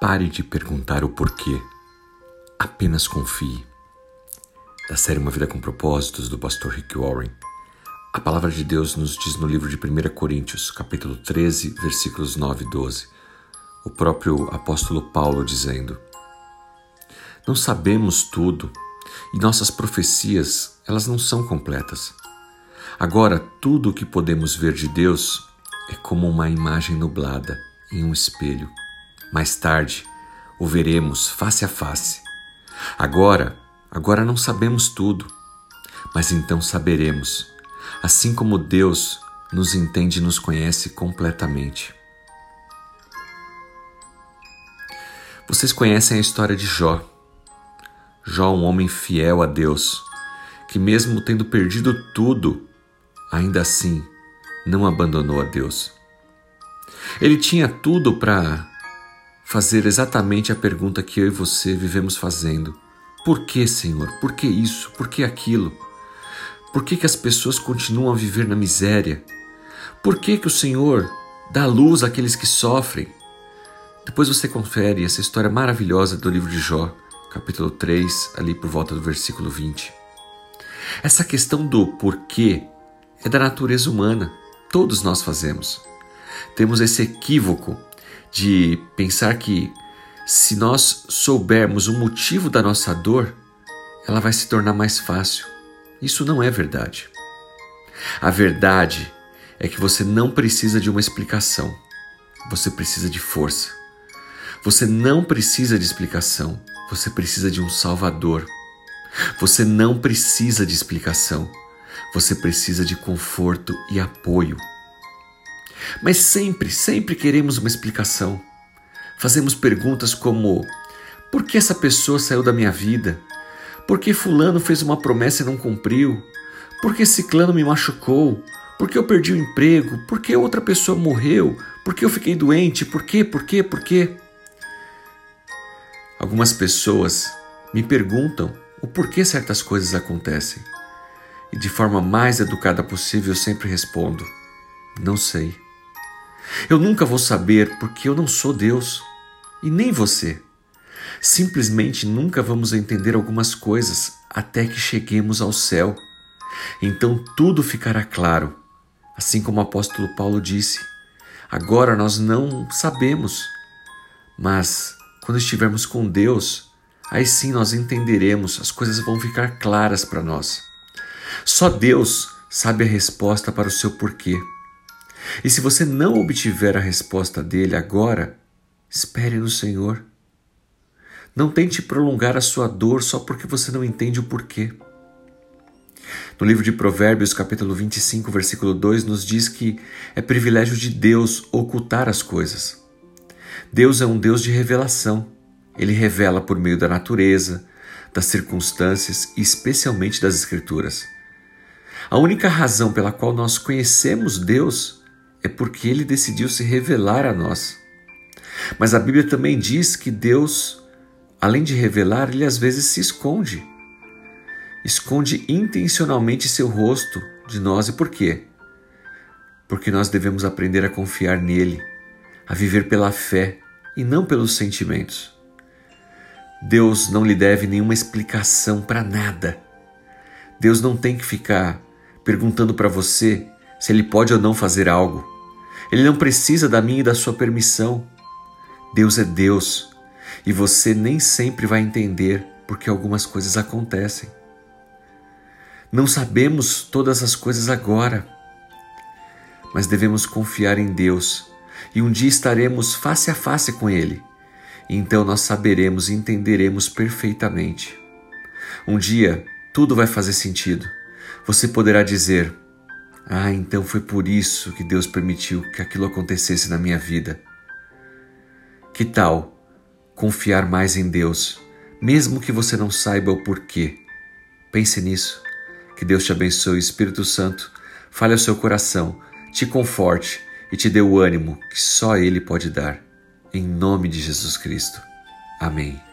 Pare de perguntar o porquê. Apenas confie. Da série Uma Vida com Propósitos, do pastor Rick Warren. A palavra de Deus nos diz no livro de 1 Coríntios, capítulo 13, versículos 9 e 12, o próprio apóstolo Paulo dizendo: Não sabemos tudo e nossas profecias, elas não são completas. Agora, tudo o que podemos ver de Deus é como uma imagem nublada em um espelho mais tarde, o veremos face a face. Agora, agora não sabemos tudo, mas então saberemos, assim como Deus nos entende e nos conhece completamente. Vocês conhecem a história de Jó. Jó, um homem fiel a Deus, que, mesmo tendo perdido tudo, ainda assim não abandonou a Deus. Ele tinha tudo para fazer exatamente a pergunta que eu e você vivemos fazendo. Por que, Senhor? Por que isso? Por que aquilo? Por que, que as pessoas continuam a viver na miséria? Por que, que o Senhor dá luz àqueles que sofrem? Depois você confere essa história maravilhosa do livro de Jó, capítulo 3, ali por volta do versículo 20. Essa questão do porquê é da natureza humana, todos nós fazemos. Temos esse equívoco de pensar que se nós soubermos o motivo da nossa dor, ela vai se tornar mais fácil. Isso não é verdade. A verdade é que você não precisa de uma explicação. Você precisa de força. Você não precisa de explicação. Você precisa de um Salvador. Você não precisa de explicação. Você precisa de conforto e apoio. Mas sempre, sempre queremos uma explicação. Fazemos perguntas como: por que essa pessoa saiu da minha vida? Por que Fulano fez uma promessa e não cumpriu? Por que Ciclano me machucou? Por que eu perdi o emprego? Por que outra pessoa morreu? Por que eu fiquei doente? Por quê? Por quê? Por quê? Algumas pessoas me perguntam o porquê certas coisas acontecem. E de forma mais educada possível eu sempre respondo: não sei. Eu nunca vou saber porque eu não sou Deus e nem você. Simplesmente nunca vamos entender algumas coisas até que cheguemos ao céu. Então tudo ficará claro, assim como o apóstolo Paulo disse. Agora nós não sabemos, mas quando estivermos com Deus, aí sim nós entenderemos, as coisas vão ficar claras para nós. Só Deus sabe a resposta para o seu porquê. E se você não obtiver a resposta dele agora, espere no Senhor. Não tente prolongar a sua dor só porque você não entende o porquê. No livro de Provérbios, capítulo 25, versículo 2, nos diz que é privilégio de Deus ocultar as coisas. Deus é um Deus de revelação. Ele revela por meio da natureza, das circunstâncias e especialmente das Escrituras. A única razão pela qual nós conhecemos Deus é porque ele decidiu se revelar a nós. Mas a Bíblia também diz que Deus, além de revelar, ele às vezes se esconde. Esconde intencionalmente seu rosto de nós. E por quê? Porque nós devemos aprender a confiar nele, a viver pela fé e não pelos sentimentos. Deus não lhe deve nenhuma explicação para nada. Deus não tem que ficar perguntando para você se ele pode ou não fazer algo. Ele não precisa da minha e da sua permissão. Deus é Deus e você nem sempre vai entender porque algumas coisas acontecem. Não sabemos todas as coisas agora, mas devemos confiar em Deus e um dia estaremos face a face com Ele. Então nós saberemos e entenderemos perfeitamente. Um dia tudo vai fazer sentido. Você poderá dizer: ah, então foi por isso que Deus permitiu que aquilo acontecesse na minha vida. Que tal confiar mais em Deus, mesmo que você não saiba o porquê? Pense nisso. Que Deus te abençoe, Espírito Santo, fale ao seu coração, te conforte e te dê o ânimo que só Ele pode dar. Em nome de Jesus Cristo. Amém.